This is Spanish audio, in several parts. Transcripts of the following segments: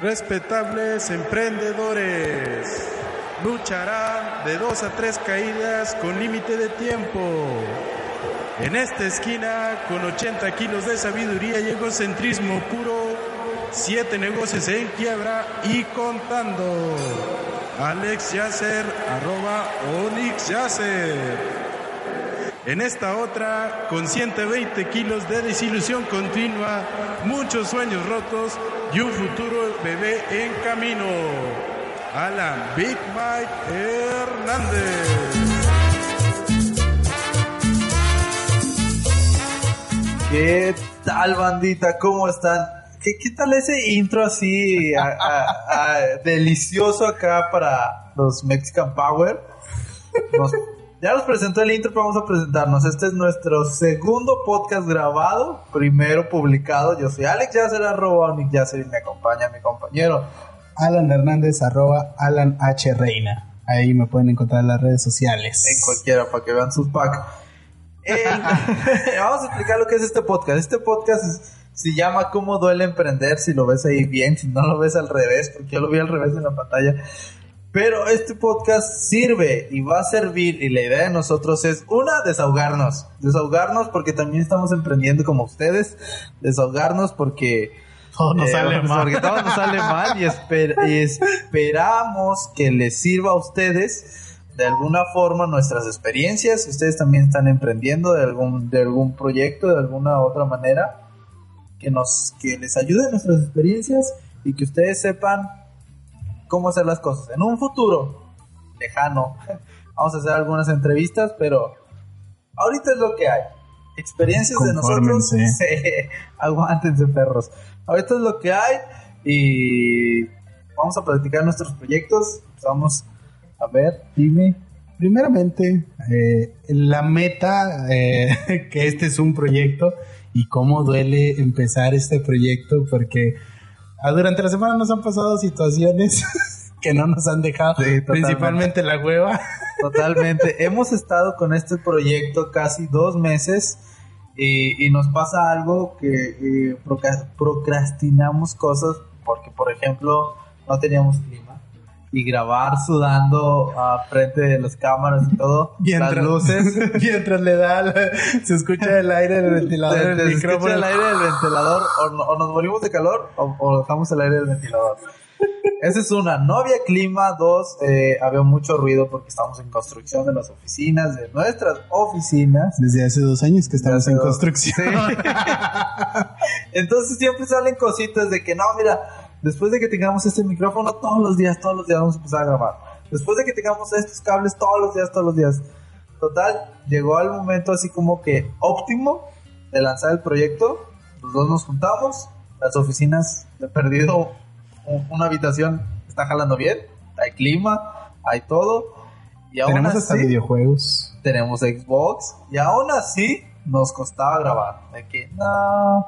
respetables emprendedores. Lucharán de dos a tres caídas con límite de tiempo. En esta esquina, con 80 kilos de sabiduría y egocentrismo puro, siete negocios en quiebra y contando. Alex Yasser, arroba Onyx Yasser. En esta otra, con 120 kilos de desilusión continua, muchos sueños rotos y un futuro bebé en camino. Alan Big Mike Hernández. ¿Qué tal, bandita? ¿Cómo están? ¿Qué, qué tal ese intro así delicioso acá para los Mexican Power? Nos- ya nos presentó el intro, pero vamos a presentarnos. Este es nuestro segundo podcast grabado, primero publicado. Yo soy Alex Yasser, arroba Onyx Yasser, y me acompaña mi compañero. Alan Hernández, arroba Alan H. Reina. Ahí me pueden encontrar en las redes sociales. en cualquiera para que vean sus packs. vamos a explicar lo que es este podcast. Este podcast es- se llama Cómo duele emprender, si lo ves ahí bien, si no lo ves al revés, porque yo lo vi al revés en la pantalla. Pero este podcast sirve y va a servir y la idea de nosotros es una, desahogarnos. Desahogarnos porque también estamos emprendiendo como ustedes. Desahogarnos porque Todo nos eh, sale mal. Porque todo nos sale mal y, esper- y esperamos que les sirva a ustedes de alguna forma nuestras experiencias. Ustedes también están emprendiendo de algún, de algún proyecto, de alguna otra manera, que, nos, que les ayude nuestras experiencias y que ustedes sepan cómo hacer las cosas. En un futuro lejano, vamos a hacer algunas entrevistas, pero ahorita es lo que hay. Experiencias de nosotros. Sí, aguántense, perros. Ahorita es lo que hay y vamos a practicar nuestros proyectos. Vamos a ver, dime. Primeramente, eh, la meta, eh, que este es un proyecto y cómo duele empezar este proyecto porque durante la semana nos han pasado situaciones que no nos han dejado, Sí, principalmente la hueva. Totalmente. Hemos estado con este proyecto casi dos meses y, y nos pasa algo que eh, procrastinamos cosas porque, por ejemplo, no teníamos clima y grabar sudando a frente de las cámaras y todo, las luces. mientras le da, la- se escucha el aire del ventilador, Se- el se escucha el aire del ventilador o, no- o nos morimos de calor o, o dejamos el aire del ventilador. Esa es una. No había clima. Dos, eh, había mucho ruido porque estamos en construcción de las oficinas, de nuestras oficinas. Desde hace dos años que estamos en dos- construcción. Entonces siempre salen cositas de que no, mira, después de que tengamos este micrófono todos los días, todos los días vamos a empezar a grabar. Después de que tengamos estos cables todos los días, todos los días. Total, llegó el momento así como que óptimo de lanzar el proyecto. Los dos nos juntamos, las oficinas de perdido, un- una habitación está jalando bien, hay clima, hay todo. Y aún Tenemos hasta así, videojuegos. tenemos Xbox y aún así nos costaba grabar. De que no,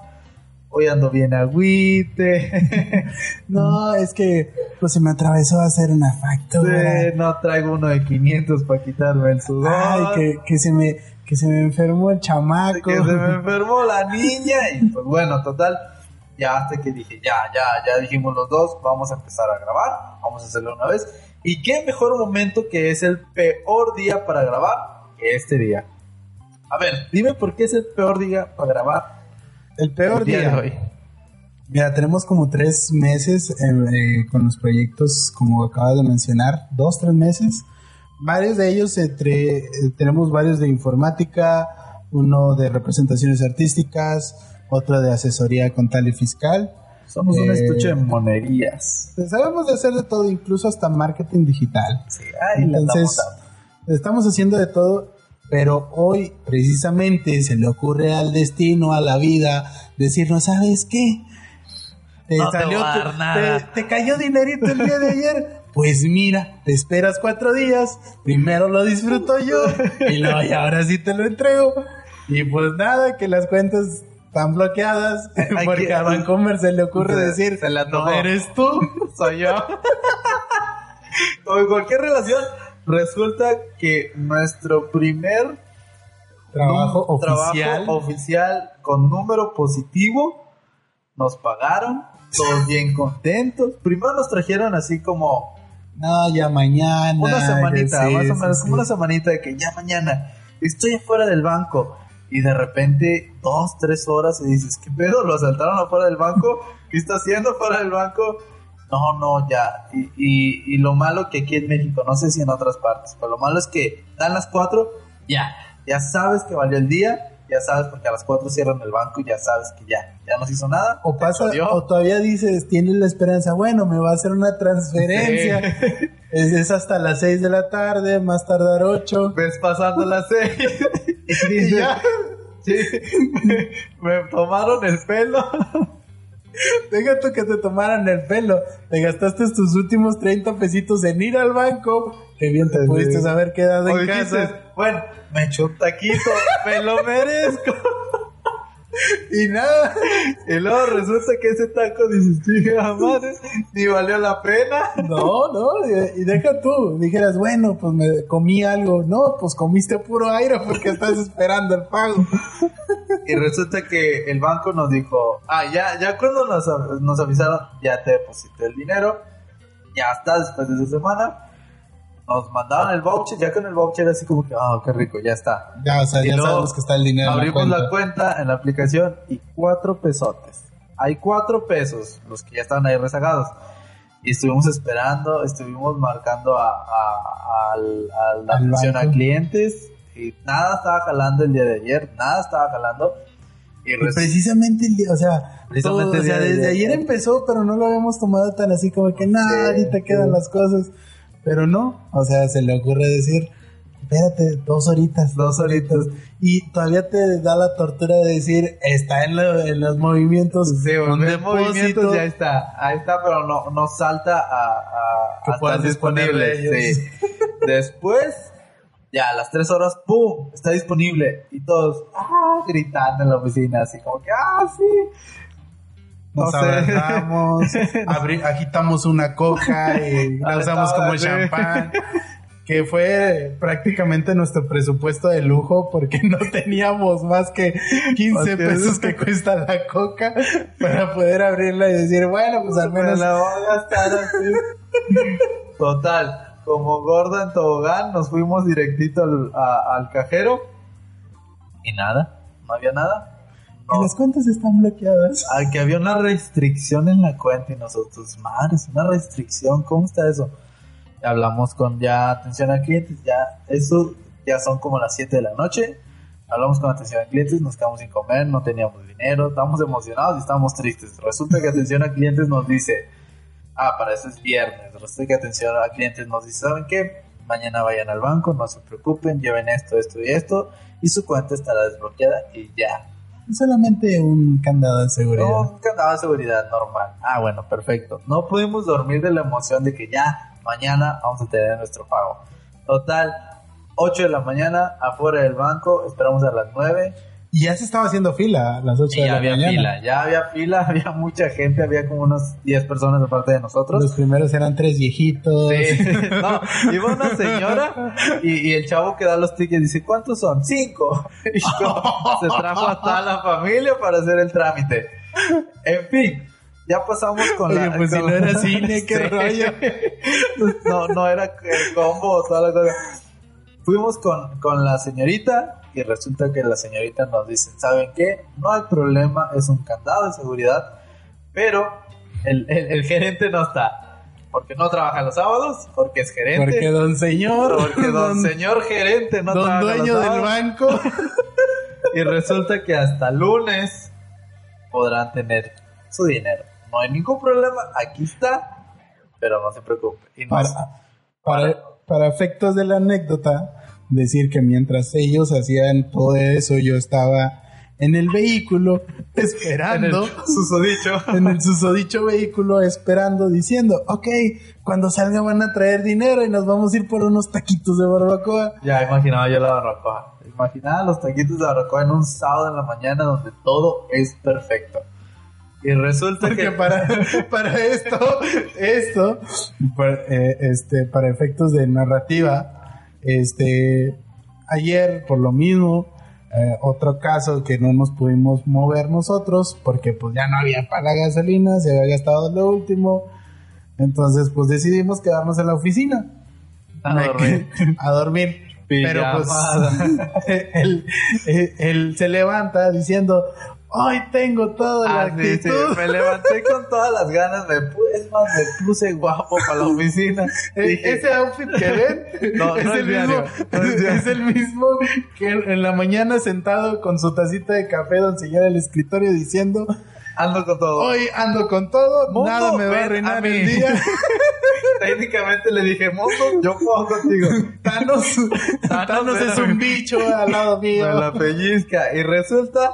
hoy ando bien agüite, No, es que pues se me atravesó a hacer una factura. Sí, no traigo uno de 500 para quitarme el sudor. Ay, que, que se me que se me enfermó el chamaco. que se me enfermó la niña y pues bueno, total, ya hasta que dije, ya, ya, ya dijimos los dos, vamos a empezar a grabar, vamos a hacerlo una vez. Y qué mejor momento que es el peor día para grabar que este día. A ver, dime por qué es el peor día para grabar El peor el día día. de hoy. Mira, tenemos como tres meses eh, eh, con los proyectos, como acabas de mencionar, dos, tres meses. Varios de ellos entre, eh, tenemos varios de informática, uno de representaciones artísticas, otro de asesoría contable y fiscal. Somos un Eh, estuche de monerías. Pues sabemos de hacer de todo, incluso hasta marketing digital. Sí, ahí Entonces, dando. estamos haciendo de todo, pero hoy precisamente se le ocurre al destino, a la vida, decirnos, ¿sabes qué? Te, No te voy a dar te- nada. te cayó dinerito el día de ayer. Pues mira, te esperas cuatro días, primero lo disfruto yo y luego y ahora sí te lo entrego. Y pues nada, que las cuentas están bloqueadas porque que- a Vancomer se le ocurre decir, se le no antojó". eres tú. soy yo. o en cualquier relación, resulta que nuestro primer Trabajo num- oficial. trabajo oficial con número positivo nos pagaron todos bien contentos. Primero nos trajeron así como No, ya mañana. una semanita, más o menos, sí. como una semanita de que ya mañana estoy afuera del banco. Y de repente, dos, tres horas, y dices, ¿qué pedo? ¿Lo asaltaron afuera del banco? ¿Qué está haciendo afuera del banco? No, no, ya. Y, y, y lo malo que aquí en México, no sé si en otras partes, pero lo malo es que dan las cuatro, ya. Ya sabes que valió el día, ya sabes porque a las cuatro cierran el banco y ya sabes que ya, ya no se hizo nada. O pasa, o todavía dices, tienes la esperanza, bueno, me va a hacer una transferencia. Es, es hasta las 6 de la tarde, más tardar 8. ves pasando las seis y dices, ya. sí, me tomaron el pelo. Deja tú que te tomaran el pelo. Te gastaste tus últimos 30 pesitos en ir al banco. Que bien te pudiste haber quedado en casa. bueno, me echo un taquito, me lo merezco. Y nada. Y luego resulta que ese taco, dices, chica madre, ni valió la pena. No, no. Y, y deja tú. Dijeras, bueno, pues me comí algo. No, pues comiste puro aire porque estás esperando el pago. Y resulta que el banco nos dijo, ah, ya, ya cuando nos, nos avisaron, ya te deposité el dinero, ya está después de esa semana. Nos mandaron el voucher, ya con el voucher así como que, ah, qué rico, ya está. Ya, o sea, Y ya sabemos que está el dinero. en la Abrimos cuenta. la cuenta en la aplicación y cuatro pesotes. Hay cuatro pesos, los que ya estaban ahí rezagados. Y estuvimos esperando, estuvimos marcando a, a- al- a la atención a clientes y nada estaba jalando el día de ayer, nada estaba jalando. Y, Y precisamente el día, o sea, Precisamente todo, o sea, desde ayer. empezó, pero no lo habíamos tomado tan así como que nada, Sí, ahorita quedan sí. las cosas. Pero no, o sea, se le ocurre decir, espérate, dos horitas. Dos horitas. Y todavía te da la tortura de decir, está en, lo- en los movimientos. Sí, de movimientos ya está, ahí está, pero no, no salta a, a, Que disponible. sí. Después, ya a las tres horas, ¡pum! Está disponible. Y todos, ¡ah! gritando en la oficina, así como que, ¡ah, sí! Nos No abrazamos, agitamos una coca y la usamos como champán. Que fue prácticamente nuestro presupuesto de lujo porque no teníamos más que 15 Así es. pesos que cuesta la coca para poder abrirla y decir, bueno, pues al Me menos la voy a gastar así. Total, como gorda en tobogán, nos fuimos directito al, a- al cajero. Y nada, no había nada. Que las cuentas están bloqueadas. Ah, que había una restricción en la cuenta y nosotros, madres, una restricción, ¿cómo está eso? Y hablamos con ya atención a clientes, ya eso ya son como las 7 de la noche. Hablamos con atención a clientes, nos quedamos sin comer, no teníamos dinero, estábamos emocionados y estábamos tristes. Resulta que atención a clientes nos dice, ah, para eso es viernes. Resulta que atención a clientes nos dice, ¿saben qué? Mañana vayan al banco, no se preocupen, lleven esto, esto y esto, y su cuenta estará desbloqueada y ya. Solamente un candado de seguridad. Un candado de seguridad normal. Ah, bueno, perfecto. No pudimos dormir de la emoción de que ya mañana vamos a tener nuestro pago. Total, 8 de la mañana, afuera del banco, esperamos a las 9 Y ya se estaba haciendo fila a las 8 y de ya la había mañana. fila. Ya había fila, había mucha gente, había como unos 10 personas de parte de nosotros. Los primeros eran tres viejitos. Sí, no, iba una señora y, y el chavo que da los tickets dice, ¿cuántos son? Cinco. Y yo, se trajo a toda la familia para hacer el trámite. En fin, ya pasamos con Oye, la... pues si no era cine, qué Sí. rollo. No, no era el combo, toda la cosa. Fuimos con, con la señorita y resulta que la señorita nos dice, ¿saben qué? No hay problema, es un candado de seguridad, pero el, el- el gerente no está. Porque no trabaja los sábados, porque es gerente. Porque don señor, Porque don, señor gerente no don trabaja dueño los del banco. Y resulta que hasta lunes podrán tener su dinero. No hay ningún problema, aquí está, pero no se preocupe. Y nos- para, para, para efectos de la anécdota, decir que mientras ellos hacían todo eso, yo estaba en el vehículo en el esperando. susodicho. En el susodicho vehículo esperando, diciendo, ok, cuando salga van a traer dinero y nos vamos a ir por unos taquitos de barbacoa. Ya imaginaba yo la barbacoa. Imaginaba los taquitos de barbacoa en un sábado en la mañana donde todo es perfecto. Y resulta Porque que para, para esto, esto, para, eh, este, para efectos de narrativa, este, ayer, por lo mismo, Eh, otro caso que no nos pudimos mover nosotros porque pues ya no había para la gasolina, se había gastado lo último. Entonces pues decidimos quedarnos en la oficina. A dormir. a dormir. Pero pues él, él- él se levanta diciendo, hoy tengo toda la Ah, sí, sí, actitud. me levanté con todas las ganas, me puse, es más, me puse guapo para la oficina. Dije, Ese outfit que ven No, es, no el mismo, no es diario. es el mismo que en la mañana sentado con su tacita de café don señor el escritorio diciendo ando con todo. hoy ando con todo, Mundo, nada me va a arruinar el día. Técnicamente le dije, mozo, yo puedo contigo. Thanos, Thanos es un bicho al lado mío. Me la pellizca. Y resulta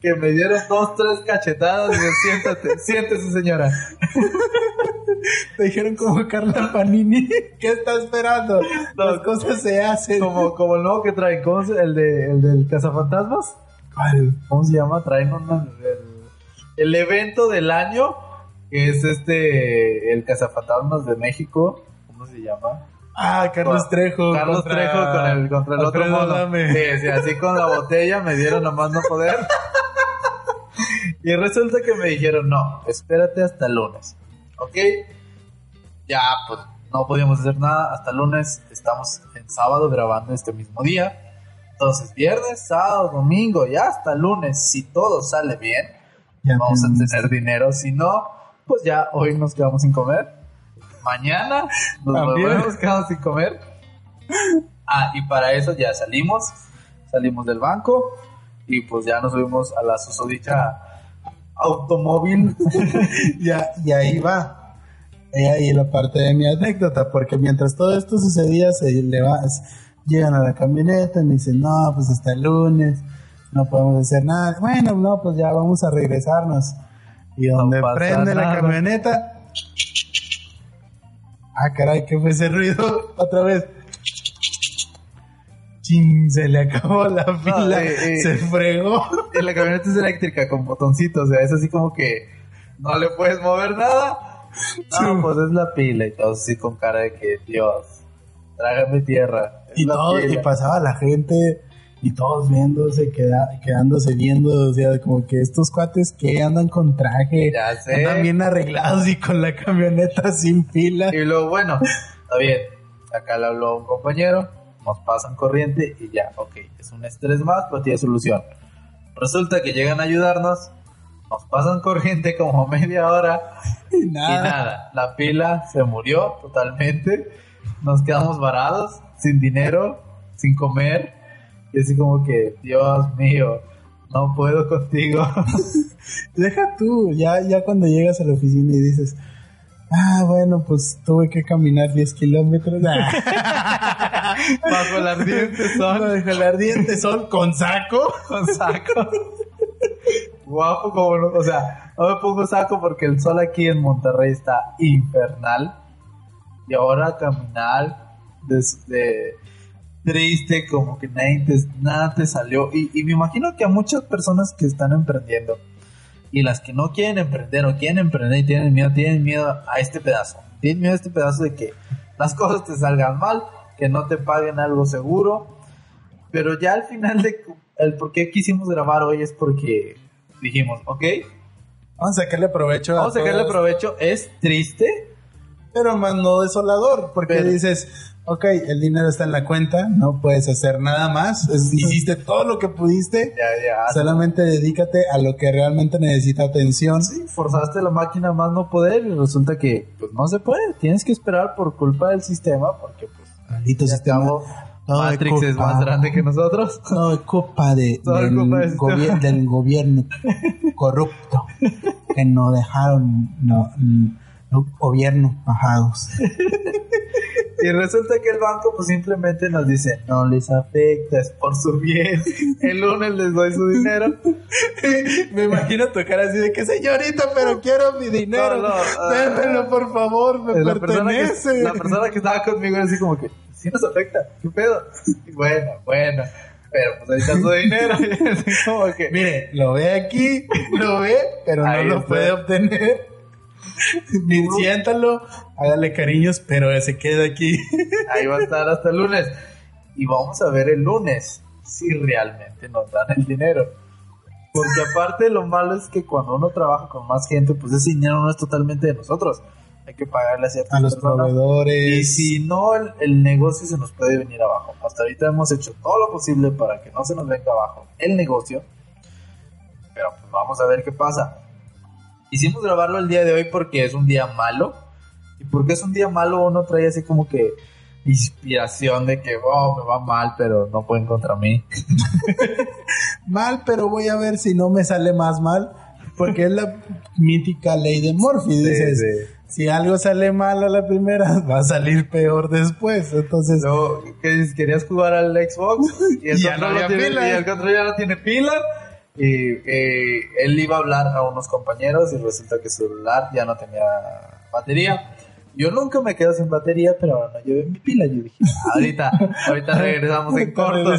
que me dieron dos, tres cachetadas y me siéntate, siéntese señora. Te dijeron como Carla Panini, ¿qué está esperando? Las cosas se hacen. Como, como el nuevo que traen, ¿cómo se, el, de, el del cazafantasmas? ¿Cuál? ¿Cómo se llama? Traen una, el, el evento del año, que es este, el cazafantasmas de México. ¿Cómo se llama? Ah, Carlos Trejo. Carlos Trejo con el, contra el otro mono. Sí, sí, así con la botella me dieron nomás no poder. y resulta que me dijeron, no, espérate hasta el lunes. ¿Ok? Ya, pues no podíamos hacer nada. Hasta el lunes estamos en sábado grabando este mismo día. Entonces, viernes, sábado, domingo y hasta lunes, si todo sale bien, Ya vamos a tener dinero. Si no, pues ya hoy nos quedamos sin comer. Mañana nos volvemos quedamos sin comer. Ah, y para eso ya salimos. Salimos del banco y pues ya nos subimos a la susodicha automóvil. Ya, y ahí va. Y ahí la parte de mi anécdota, porque mientras todo esto sucedía, se le va, llegan a la camioneta y me dicen, no, pues hasta el lunes, no podemos hacer nada. Bueno, no, pues ya vamos a regresarnos. Y donde prende la camioneta, ah, caray, ¿qué fue ese ruido? Otra vez. Chin, se le acabó la pila, eh, eh. se fregó. la camioneta es eléctrica con botoncitos. O sea, es así como que no le puedes mover nada. No, pues es la pila y todo así con cara de que Dios, trágame tierra. Y todo, y pasaba la gente y todos viéndose, queda, quedándose viendo, o sea, como que estos cuates que andan con traje, Ya sé. andan bien arreglados y con la camioneta sin pila. Y luego, bueno, está bien. Acá le habló un compañero, nos pasan corriente y ya, ok, es un estrés más, pero tiene solución. Resulta que llegan a ayudarnos, nos pasan corriente como media hora Y y nada. nada, la pila se murió totalmente, nos quedamos varados, sin dinero, sin comer, y así como que, Dios mío, no puedo contigo. Deja tú, ya, ya cuando llegas a la oficina y dices, ah, bueno, pues tuve que caminar 10 kilómetros. Bajo el ardiente sol. Bajo el ardiente sol con saco. con saco. Guapo como no, o sea, no me pongo saco porque el sol aquí en Monterrey está infernal. Y ahora caminar desde triste, como que nadie te- nada te salió. Y, y me imagino que a muchas personas que están emprendiendo y las que no quieren emprender o quieren emprender y tienen miedo, tienen miedo a este pedazo. Tienen miedo a este pedazo de que las cosas te salgan mal, que no te paguen algo seguro. Pero ya al final de el por qué quisimos grabar hoy es porque dijimos, ok, Vamos a sacarle provecho. vamos a sacarle provecho, es triste, Pero más no desolador, porque Pero- dices, ok, el dinero está en la cuenta, no puedes hacer nada más, es- hiciste todo lo que pudiste, ya, ya, solamente dedícate a lo que realmente necesita atención. sí, forzaste la máquina más no poder y resulta que pues no se puede, tienes que esperar por culpa del sistema porque pues Maldito sistema. acabó, de Matrix es más grande que nosotros. Todo es culpa de, del, culpa del sistema. gobier- del gobierno corrupto que nos dejaron no, no, gobiernos bajados. Y resulta que el banco pues simplemente nos dice, no les afecta, es por su bien, el lunes les doy su dinero. Me imagino tocar así de que señorita, pero quiero mi dinero. No, no, Démelo, por favor, me la persona, que, pertenece. la persona que estaba conmigo era así como que, sí nos afecta, ¿qué pedo? Y bueno, bueno, pero pues ahí está su dinero. Como que, Mire, lo ve aquí, lo ve, pero no lo puede obtener. Siéntalo, hágale cariños, pero se queda aquí. ahí va a estar hasta el lunes. Y vamos a ver el lunes si realmente nos dan el dinero. Porque aparte lo malo es que cuando uno trabaja con más gente, pues ese dinero no es totalmente de nosotros. Hay que pagarle a ciertas A los personas. proveedores. Y si no, el, el negocio se nos puede venir abajo. Hasta ahorita hemos hecho todo lo posible para que no se nos venga abajo el negocio. Pero pues vamos a ver qué pasa. Hicimos grabarlo el día de hoy porque es un día malo. Y porque es un día malo uno trae así como que inspiración de que, oh, me va mal, pero no pueden contra mí. Mal, pero voy a ver si no me sale más mal. Porque es la mítica ley de Murphy. Dices, sí. si algo sale mal a la primera, va a salir peor después. Entonces, Luego, ¿qué dices? ¿Querías jugar al Xbox? Y el, Y ya no control, no tiene, pila. y el control ya no tiene pila. Y eh, él iba a hablar a unos compañeros y resulta que su celular ya no tenía batería. Yo nunca me quedo sin batería, pero no llevé mi pila. Yo dije, ahorita, ahorita regresamos en corto.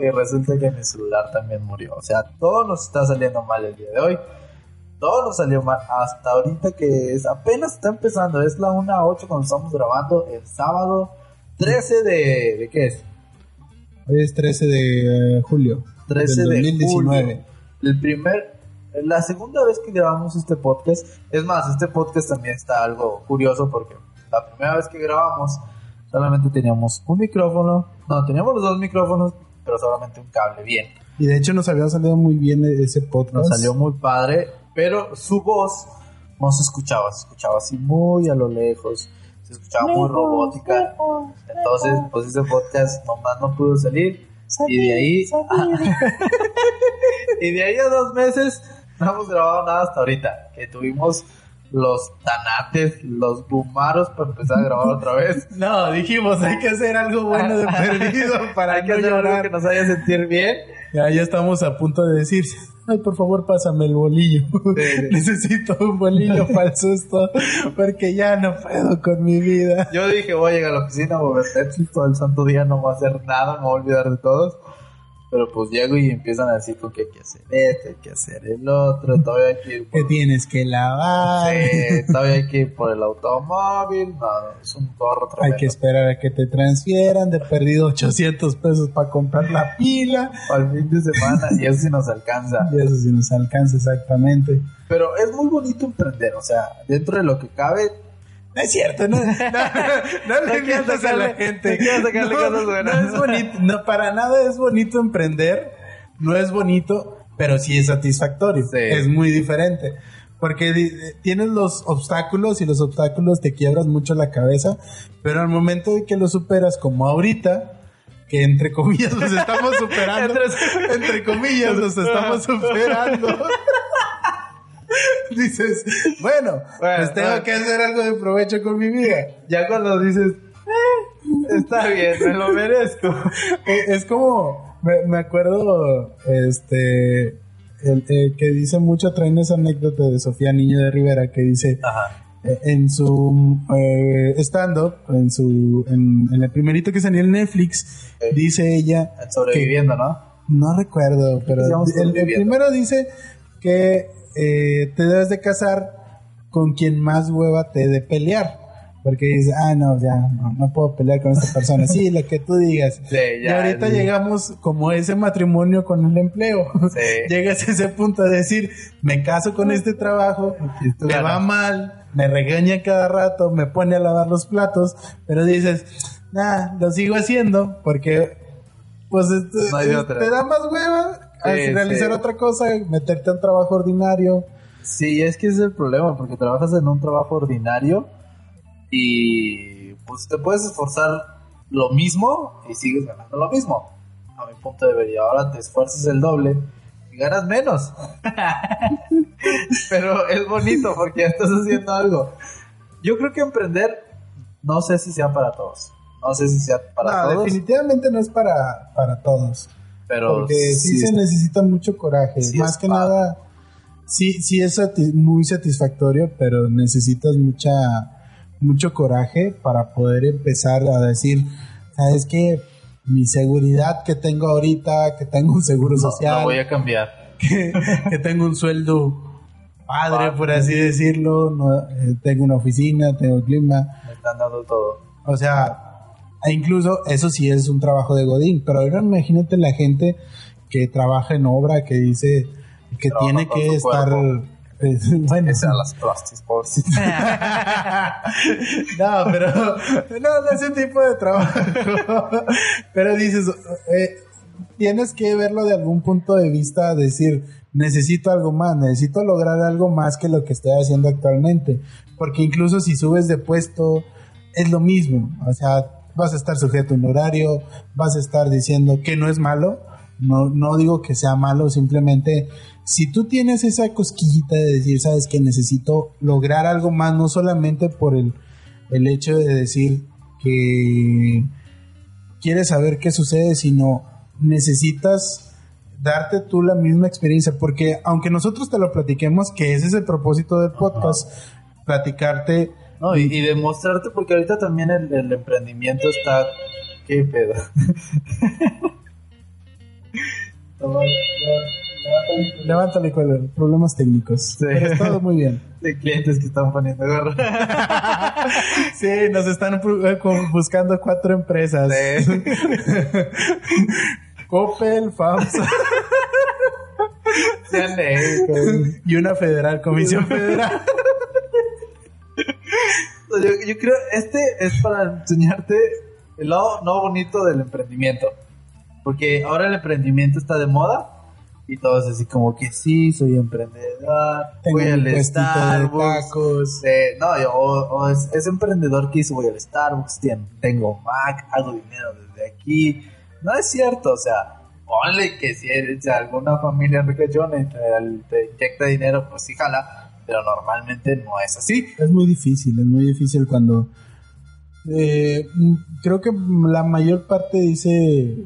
Y resulta que mi celular también murió. O sea, todo nos está saliendo mal el día de hoy. Todo nos salió mal hasta ahorita que es apenas está empezando. Es la 1 a 8 cuando estamos grabando el sábado 13 de... ¿De qué es? hoy es 13 de eh, julio. 13 del de 2019. julio. El primer... La segunda vez que grabamos este podcast, es más, este podcast también está algo curioso porque la primera vez que grabamos solamente teníamos un micrófono, no, teníamos los dos micrófonos, pero solamente un cable bien. Y de hecho nos había salido muy bien ese podcast. Nos salió muy padre, pero su voz no se escuchaba, se escuchaba así muy a lo lejos, se escuchaba muy robótica. Entonces, pues ese podcast nomás no pudo salir. Y de ahí, y de ahí a dos meses no hemos grabado nada hasta ahorita. Que tuvimos los tanates, los bumaros para empezar a grabar otra vez. No, dijimos, hay que hacer algo bueno de perdido para Hay que no hacer algo llorar. que nos haga sentir bien. Ya, ya estamos a punto de decir, ay, por favor, pásame el bolillo. sí. Necesito un bolillo para el susto, porque ya no puedo con mi vida. Yo dije, voy a llegar a la oficina, voy a ver Netflix todo el santo día, no voy a hacer nada, me voy a olvidar de todos. Pero pues llego y empiezan a decir con que hay que hacer esto, hay que hacer el otro, todavía hay que ir Que por, tienes que lavar. Sí, todavía hay que ir por el automóvil, no, es un gorro Hay tremendo. que esperar a que te transfieran de perdido 800 pesos para comprar la pila. Al fin de semana, y eso sí nos alcanza. Y eso sí nos alcanza exactamente. Pero es muy bonito emprender, o sea, dentro de lo que cabe, No es cierto, no, no, no, no le mientas a la gente. sacarle no, cosas buenas. No es bonito, no, para nada es bonito emprender, no es bonito, pero sí es satisfactorio. Sí. Es muy diferente. Porque tienes los obstáculos y los obstáculos te quiebras mucho la cabeza, pero al momento de que los superas, como ahorita, que entre comillas los estamos superando, entre comillas los estamos superando. Dices, bueno, Bueno, pues tengo bueno. que hacer algo de provecho con mi vida. ya cuando dices, "Eh, está bien, me lo merezco. Eh, es como, me, me acuerdo, este, el, el que dice mucho, traen esa anécdota de Sofía Niño de Rivera que dice, Ajá. eh, en su eh, stand-up, en su, en, en el primerito que salió en Netflix, dice ella, Sobreviviendo, ¿no? no recuerdo, pero el, primero dice que eh, te debes de casar con quien más hueva te de pelear. Porque dices, ah, no, ya, no, no puedo pelear con esta persona. Sí, lo que tú digas. Sí, y ya, ahorita sí. llegamos como ese matrimonio con el empleo. Sí. Llegas a ese punto de decir, me caso con este trabajo, me va ganas. mal, me regaña cada rato, me pone a lavar los platos, pero dices, nah, lo sigo haciendo porque, pues, No hay de es- otra. te da más hueva a realizar sí. otra cosa, meterte a un trabajo ordinario. Sí, es que ese es el problema, porque trabajas en un trabajo ordinario y pues te puedes esforzar lo mismo y sigues ganando lo mismo. A mi punto de ver, y ahora te esfuerzas el doble y ganas menos. Pero es bonito porque ya estás haciendo algo. Yo creo que emprender, no sé si sea para todos. No sé si sea para No, todos, definitivamente no es para, para todos. Pero porque sí, se está- necesita mucho coraje. Sí Más que padre. nada, sí, sí es muy satisfactorio, pero necesitas mucha, mucho coraje para poder empezar a decir, sabes que mi seguridad que tengo ahorita, que tengo un seguro no, social, no voy a cambiar. que, que tengo un sueldo padre, Padre. por así decirlo, no, eh, tengo una oficina, tengo clima, Me están dando todo. o sea, E incluso eso sí es un trabajo de Godín, pero ahora imagínate la gente que trabaja en obra, que dice que tiene que estar... cuerpo. eh, bueno, Que sean las pobrecito. no, pero no, no ese tipo de trabajo. pero dices, eh, tienes que verlo de algún punto de vista, decir, necesito algo más, necesito lograr algo más que lo que estoy haciendo actualmente. Porque incluso si subes de puesto, es lo mismo. O sea, vas a estar sujeto a un horario, vas a estar diciendo que no es malo. No, no digo que sea malo, simplemente si tú tienes esa cosquillita de decir, sabes que necesito lograr algo más, no solamente por el, el hecho de decir que quieres saber qué sucede, sino necesitas darte tú la misma experiencia, porque aunque nosotros te lo platiquemos, que ese es el propósito del podcast, platicarte No, y, y demostrarte, porque ahorita también el, el emprendimiento está. ¿Qué pedo? Levántale con problemas técnicos. Sí. Pero todo muy bien. De clientes que están poniendo gorro. Sí, nos están eh, buscando cuatro empresas. Coppel, FAMSA y una federal, Comisión Federal. Yo, yo creo, este es para enseñarte el lado no bonito del emprendimiento. Porque ahora el emprendimiento está de moda y todo es así como que sí, soy emprendedor, Tengo voy al Starbucks. eh, no, yo- o, o es, es emprendedor que dice voy al Starbucks, tengo Mac, hago dinero desde aquí. No es cierto, o sea, ponle que si eres de alguna familia y te, te inyecta dinero, pues sí jala, pero normalmente no es así. Es muy difícil, es muy difícil cuando... eh, mm, creo que la mayor parte dice...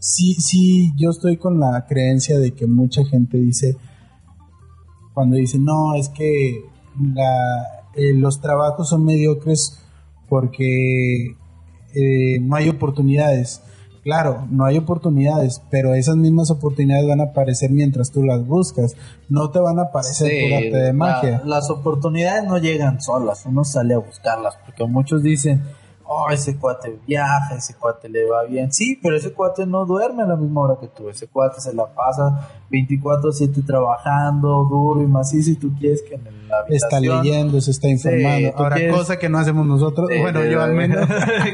Sí, sí, yo estoy con la creencia de que mucha gente dice... Cuando dice, no, es que la, eh, los trabajos son mediocres porque eh, no hay oportunidades. Claro, no hay oportunidades, pero esas mismas oportunidades van a aparecer mientras tú las buscas. No te van a aparecer por arte de la- magia. las oportunidades no llegan solas, uno sale a buscarlas, porque muchos dicen, oh, ese cuate viaja, ese cuate le va bien. Sí, pero ese cuate no duerme a la misma hora que tú, ese cuate se la pasa 24/7 trabajando, duro y macizo, y tú quieres que en la está leyendo, se está informando. Ahora, quieres- cosa que no hacemos nosotros, Sí, bueno, sí, yo al menos.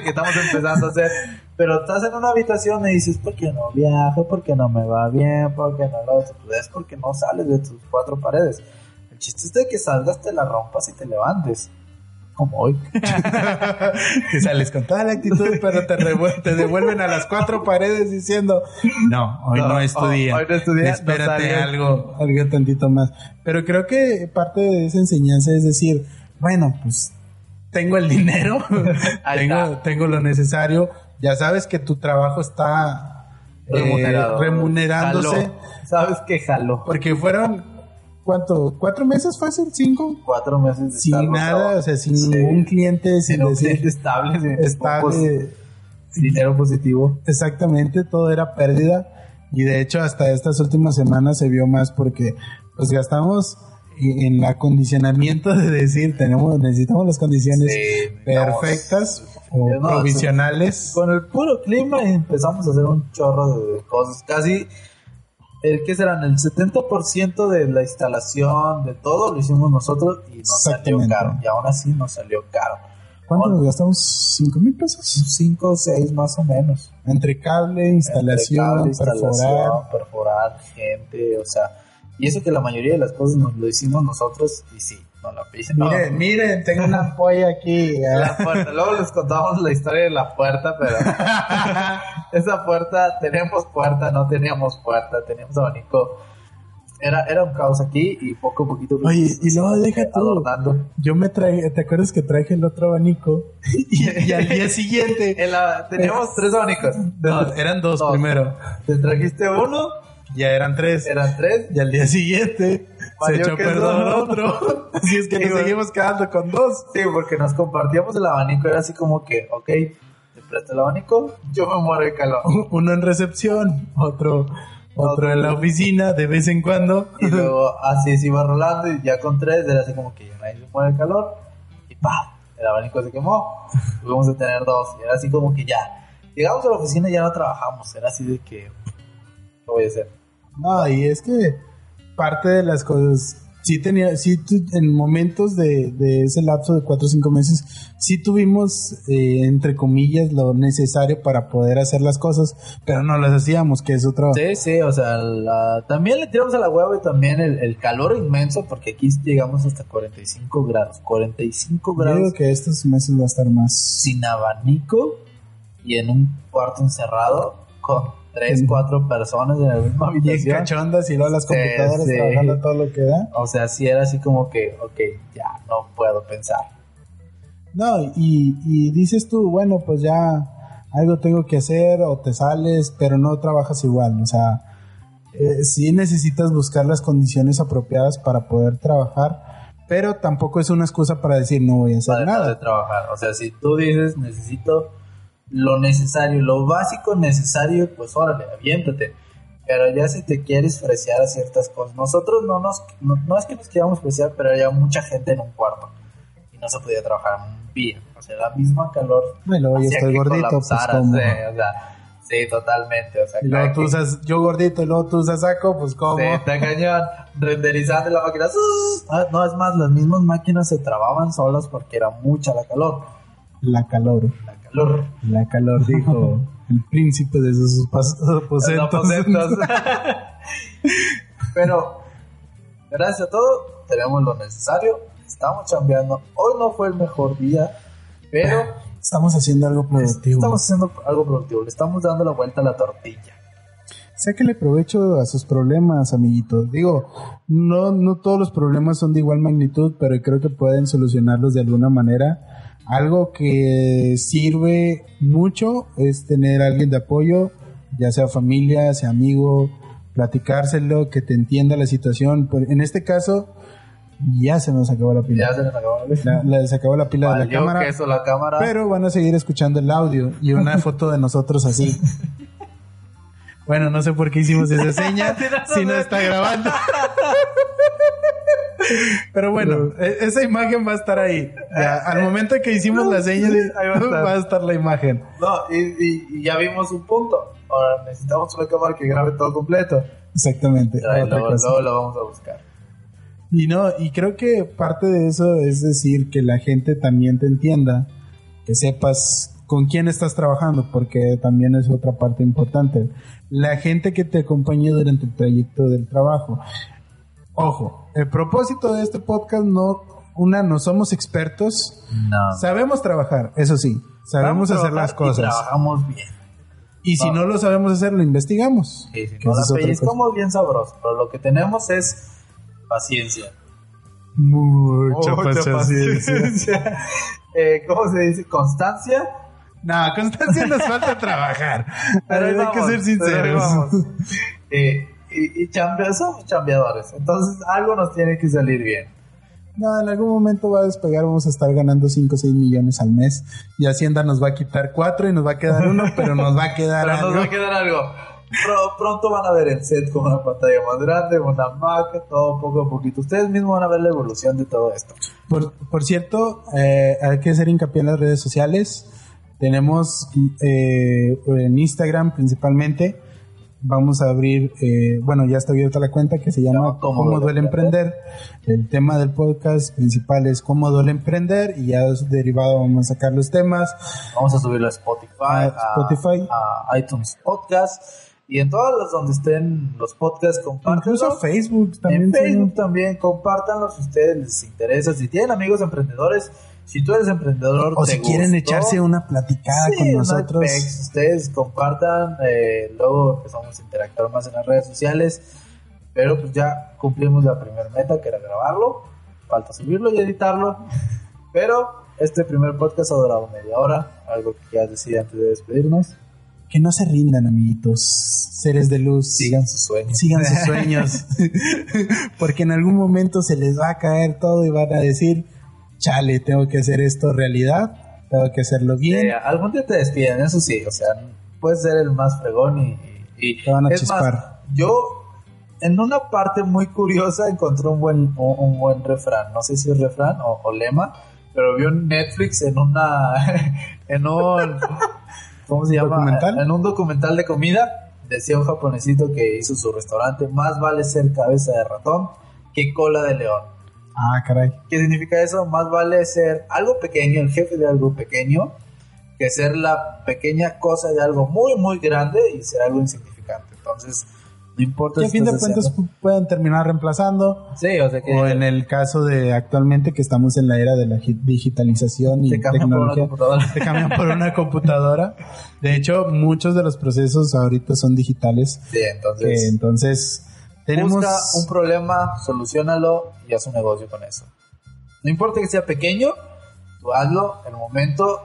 que estamos empezando a hacer. Pero estás en una habitación y dices, ¿por qué no viajo? ¿Por qué no me va bien? ¿Por qué no lo otro? Pues es porque no sales de tus cuatro paredes. El chiste es de que salgas, te la rompas y te levantes. Como hoy. que sales con toda la actitud, pero te, te devuelven a las cuatro paredes diciendo, no, hoy no, No, es tu oh, hoy no es tu día, no Espérate salgas". algo, algo tantito más. Pero creo que parte de esa enseñanza es decir, bueno, pues tengo el dinero, tengo, tengo lo necesario, ya sabes que tu trabajo está eh, remunerándose. Jaló. ¿Sabes qué jaló? Porque fueron, ¿cuánto? ¿Cuatro meses fácil? ¿Cinco? Cuatro meses de Sin nada, ¿no? o sea, sin Sí. ningún cliente, sin Sin un decir cliente estable, sin estable. dinero positivo. Exactamente, todo era pérdida. Y de hecho, hasta estas últimas semanas se vio más porque pues gastamos en el acondicionamiento de decir, tenemos, necesitamos las condiciones Sí, perfectas o no, provisionales. Con el puro clima empezamos a hacer un chorro de cosas. Casi, el que serán? El 70% de la instalación, de todo, lo hicimos nosotros y nos salió caro. Y aún así nos salió caro. ¿Cuánto nos gastamos? ¿Cinco mil pesos? 5 o 6 más o menos. Entre cable, instalación, Entre cable, perforar. instalación, perforar, gente, o sea. Y eso que la mayoría de las cosas nos lo hicimos nosotros y sí, no la piden. No, Miren, miren, tengo una ampolla aquí. la puerta. Luego les contamos la historia de la puerta, pero esa puerta, tenemos puerta, no teníamos puerta, teníamos abanico. Era, era un caos aquí y poco a poquito. Oye, y luego deja tú. adornando. Yo me traje, ¿te acuerdas que traje el otro abanico? y, y al día siguiente. En la- teníamos tres abanicos. No, eran dos, Dos. primero. Te trajiste uno, Ya eran tres. eran tres. Y al día siguiente se Valió echó perdón otro. Así es que nos seguimos quedando con dos. Sí, porque nos compartíamos el abanico. Era así como que, ok, te presto el abanico, yo me muero de calor. Uno en recepción, otro, otro en la oficina de vez en cuando. Y luego así se iba rolando y ya con tres era así como que ya nadie se muere de calor y ¡pam! el abanico se quemó, tuvimos que tener dos, y era así como que ya, llegamos a la oficina y ya no trabajamos, era así de que, ¿qué voy a hacer? No, y es que parte de las cosas, sí tenía, sí en momentos de, de ese lapso de cuatro o cinco meses, sí tuvimos, eh, entre comillas, lo necesario para poder hacer las cosas, pero no las hacíamos, que es otra... Sí, sí, o sea, la- también le tiramos a la hueva y también el, el calor inmenso, porque aquí llegamos hasta 45 grados, 45 Yo grados digo que estos meses va a estar más... sin abanico y en un cuarto encerrado con tres, cuatro personas en la misma Bien habitación. cachondas y luego las computadoras sí. trabajando todo lo que da. O sea, sí era así como que, ok, ya no puedo pensar. No, y, y dices tú, bueno, pues ya algo tengo que hacer o te sales, pero no trabajas igual. O sea, eh, sí necesitas buscar las condiciones apropiadas para poder trabajar, pero tampoco es una excusa para decir no voy a hacer para dejar de nada. trabajar. O sea, si tú dices necesito lo necesario, lo básico necesario, pues órale, aviéntate. Pero ya si te quieres freciar a ciertas cosas, nosotros no nos, no, no es que nos queríamos freciar, pero había mucha gente en un cuarto y no se podía trabajar bien. O sea, la misma calor. Y luego yo estoy que gordito, pues como... sí, o sea, sí, totalmente. O sea, Y luego tú quien- usas, yo gordito y luego tú usas saco, pues como... Sí, está cañón. Renderizando la máquina. ¡sus! Ah, no, es más, las mismas máquinas se trababan solas porque era mucha la calor. La calor, La calor. la calor, dijo el príncipe de sus aposentos. Pero, gracias a todo, tenemos lo necesario. Estamos chambeando. Hoy no fue el mejor día, pero Estamos haciendo algo productivo. estamos haciendo algo productivo. Le estamos dando la vuelta a la tortilla. Sáquele provecho a sus problemas, amiguito. Digo, no, no todos los problemas son de igual magnitud, pero creo que pueden solucionarlos de alguna manera. Algo que sirve mucho es tener a alguien de apoyo, ya sea familia, sea amigo, platicárselo, que te entienda la situación. En este caso, ya se nos acabó la pila. Ya se nos acabó la La- la- se acabó la pila de la Valió cámara. queso la cámara. Pero van a seguir escuchando el audio y una foto de nosotros así. Bueno, no sé por qué hicimos esa seña si no está grabando. Pero bueno, e- esa imagen va a estar ahí. Ya, al momento que hicimos la seña, Ahí va a estar. va a estar la imagen. No, y, y- y ya vimos un punto. Ahora necesitamos una cámara que grabe todo completo. Exactamente. Ahí luego, luego lo vamos a buscar. Y no, y creo que parte de eso es decir que la gente también te entienda, que sepas con quién estás trabajando, porque también es otra parte importante. La gente que te acompañe durante el trayecto del trabajo. Ojo, el propósito de este podcast no, una, no somos expertos, No. sabemos trabajar, eso sí, sabemos hacer las cosas. trabajamos bien. Y si no lo sabemos hacer, lo investigamos. Sí, si que no la pellizcamos bien sabroso. Pero lo que tenemos es paciencia. Mucha, Mucha paciencia. Eh, ¿Cómo se dice? Constancia. No, constancia nos falta trabajar. Pero hay que vamos, ser pero ahí sinceros. Eh, y y chambea- somos chambeadores. Entonces algo nos tiene que salir bien. No, en algún momento va a despegar, vamos a estar ganando 5 o 6 millones al mes. Y Hacienda nos va a quitar 4 y nos va a quedar uno, pero nos va a quedar Pero nos algo. va a quedar algo. Pro- pronto van a ver el set con una pantalla más grande, una Mac, todo poco a poquito. Ustedes mismos van a ver la evolución de todo esto. Por, por cierto, eh, hay que hacer hincapié en las redes sociales. Tenemos eh, en Instagram principalmente. Vamos a abrir, eh, bueno, ya está abierta la cuenta que se llama Cómo, Cómo duele emprender. El tema del podcast principal es Cómo duele emprender y ya derivado vamos a sacar los temas. Vamos a subirlo a Spotify, A Spotify. a iTunes Podcast y en todas las donde estén los podcasts, compártanlos. Incluso Facebook también. en. Facebook también, compártanlo si ustedes les interesa. Si tienen amigos emprendedores, si tú eres emprendedor, O te si quieren gustó, echarse una platicada Sí, con no nosotros. pex. Ustedes compartan, eh, luego empezamos a interactuar más en las redes sociales. Pero pues ya cumplimos la primera meta, que era grabarlo. Falta subirlo y editarlo. Pero este primer podcast ha durado media hora. Algo que quieras decir antes de despedirnos. Que no se rindan, amiguitos. Seres de luz. Sigan sus sueños. Sigan sus sueños. Porque en algún momento se les va a caer todo y van a decir, chale, tengo que hacer esto realidad. Tengo que hacerlo bien. Eh, algún día te despiden, eso sí. O sea, puedes ser el más fregón y... y- Te van a es chispar. más, yo en una parte muy curiosa encontré un buen, un, un buen refrán. No sé si es refrán o, o lema. pero vio en Netflix en una, en un, ¿cómo se llama? ¿Documental? En un documental de comida, decía un japonesito que hizo su restaurante, más vale ser cabeza de ratón que cola de león. Ah, caray. ¿Qué significa eso? Más vale ser algo pequeño, el jefe de algo pequeño, que ser la pequeña cosa de algo muy, muy grande y ser algo insignificante. Entonces, no importa Que a fin de cuentas pueden terminar reemplazando. Sí, o sea que O en el caso de actualmente que estamos en la era de la gi- digitalización y te tecnología. te cambian por una computadora. De hecho, muchos de los procesos ahorita son digitales. Sí, entonces, entonces, tenemos... busca un problema, solucionalo y haz un negocio con eso. No importa que sea pequeño, tú hazlo. El momento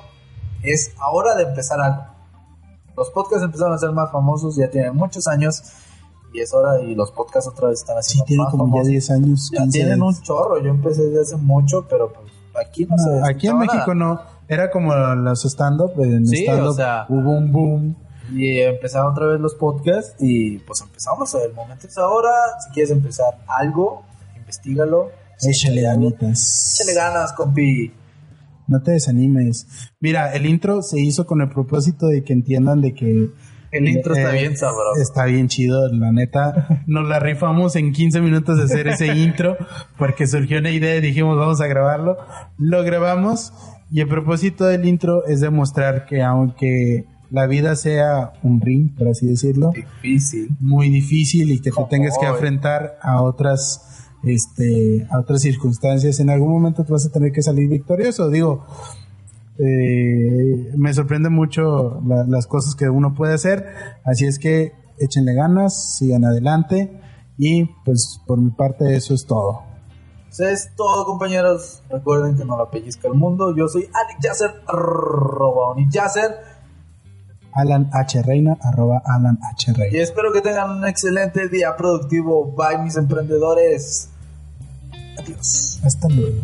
es ahora de empezar algo. Los podcasts empezaron a ser más famosos, ya tienen muchos años y es hora y los podcasts otra vez están Sí, haciendo tiene más como ya famosos. 10 años. Ya 15 tienen un chorro, yo empecé desde hace mucho, pero pues aquí no, No, se aquí en México nada. no. Era como los stand-up. En Sí, stand-up o sea- hubo un boom. Y empezaron otra vez los podcasts y pues empezamos. El momento es ahora. Si quieres empezar algo, investigalo. Échale ganitas. Échale ganas, compi. No te desanimes. Mira, el intro se hizo con el propósito de que entiendan de que El intro está Eh, bien sabroso. Está bien chido, la neta. Nos la rifamos en 15 minutos de hacer ese intro porque surgió una idea y dijimos vamos a grabarlo. Lo grabamos y el propósito del intro es demostrar que aunque la vida sea un ring, por así decirlo, Difícil. muy difícil y que te tengas que enfrentar a otras este a otras circunstancias. En algún momento te vas a tener que salir victorioso digo eh, me sorprende mucho la- las cosas que uno puede hacer. Así es que échenle ganas sigan adelante y pues por mi parte eso es todo. Eso es todo, compañeros. Recuerden que no la pellizca el mundo. Yo soy Alex Yasser, arroba Oni Yasser, Alan alanhreina, arroba alanhreina. Y espero que tengan un excelente día productivo. Bye, mis emprendedores. Adiós. Hasta luego.